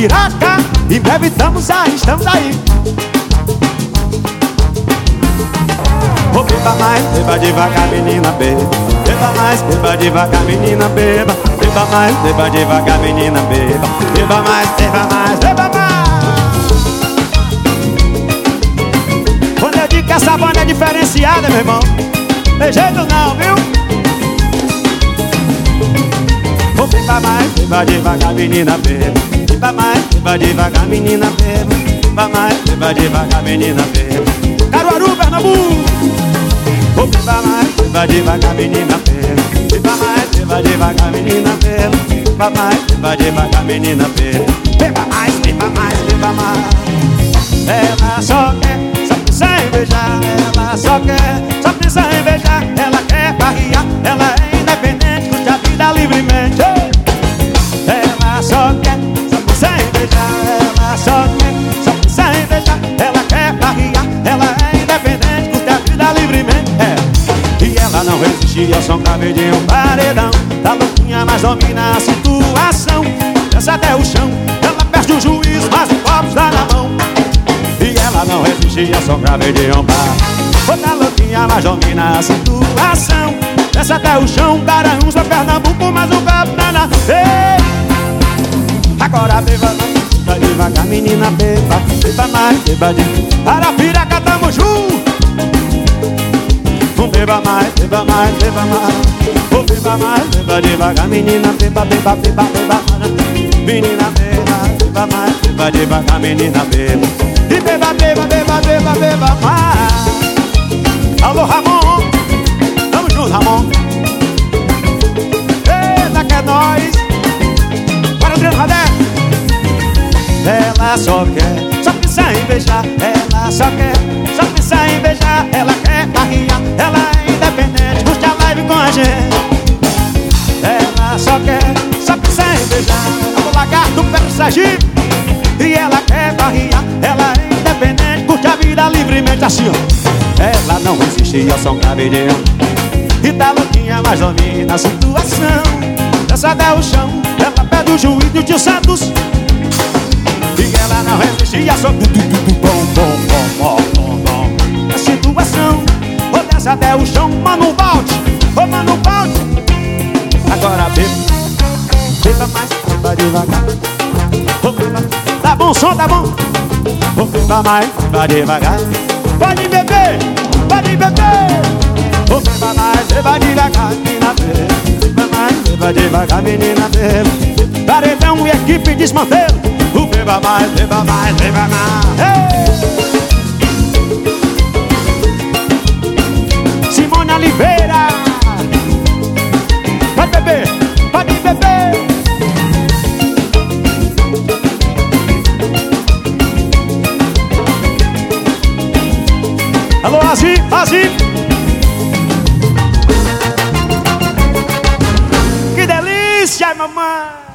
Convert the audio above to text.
piraca Em breve estamos aí, estamos aí. Vou beba mais, beba devagar, menina, beba. Beba mais, beba devagar, menina, beba. Beba mais, beba devagar, menina, beba. Beba mais, beba mais, beba mais. Quando eu digo que essa banda é diferenciada, meu irmão Tem jeito não, viu? Vou beba mais, beba devagar, menina, beba Beba mais, beba devagar, menina, beba. Beba mais, beba devagar, menina, beba. Caruaru, Pernambuco. Beba mais, beba devagar, menina, beba. Beba mais, beba devagar, menina, beba. Beba mais, beba devagar, menina, beba. Beba mais, beba mais, beba mais ela não ao som grave de um paredão. Da louquinha, mas domina a situação. Desce até o chão, ela perde o juízo Mas o copo está na mão. E ela não ao som grave de um bar. Outra louquinha, mas domina a situação. Desce até o chão, Garanhuns pra Pernambuco Mas o copo está na Ei! Agora beba, beba devagar, menina, beba. Beba mais, beba de Para piraca, tamo junto Beba mais, beba mais, beba mais. Oh, beba mais, beba devagar Menina, beba, beba, beba, beba. Menina, beba, beba mais Beba devagar, menina, beba. E beba, beba, beba, beba, beba mais. Alô, só quer, só pensa em beijar Ela só quer, só pensa em beijar Ela quer barriar, ela é independente Curte a live com a gente. Ela só quer, só pensa em beijar Alô, lagarto, perto Sergipe E ela quer barriar, ela é independente Curte a vida livremente assim, Ela não ao som grave de um E tá louquinha, mas domina a situação. Dança até o chão, ela pede o do tio Santos e ela não resistia só bom, bom, bom, bom, bom, bom. A situação Vou descer até o chão, mano, balde Ô, mano, balde Agora beba Beba mais, beba devagar. Tá bom som, tá bom. Ô, beba mais, beba devagar. Pode beber, pode beber. Ô, beba mais, beba devagar, menina, beba Beba mais, beba devagar, menina, beba Paredão e equipe desmantelo beba mais, beba mais, beba mais. Ei! Simone Oliveira. Pode beber, pode beber. Alô, Azir, Azir Que delícia, mamãe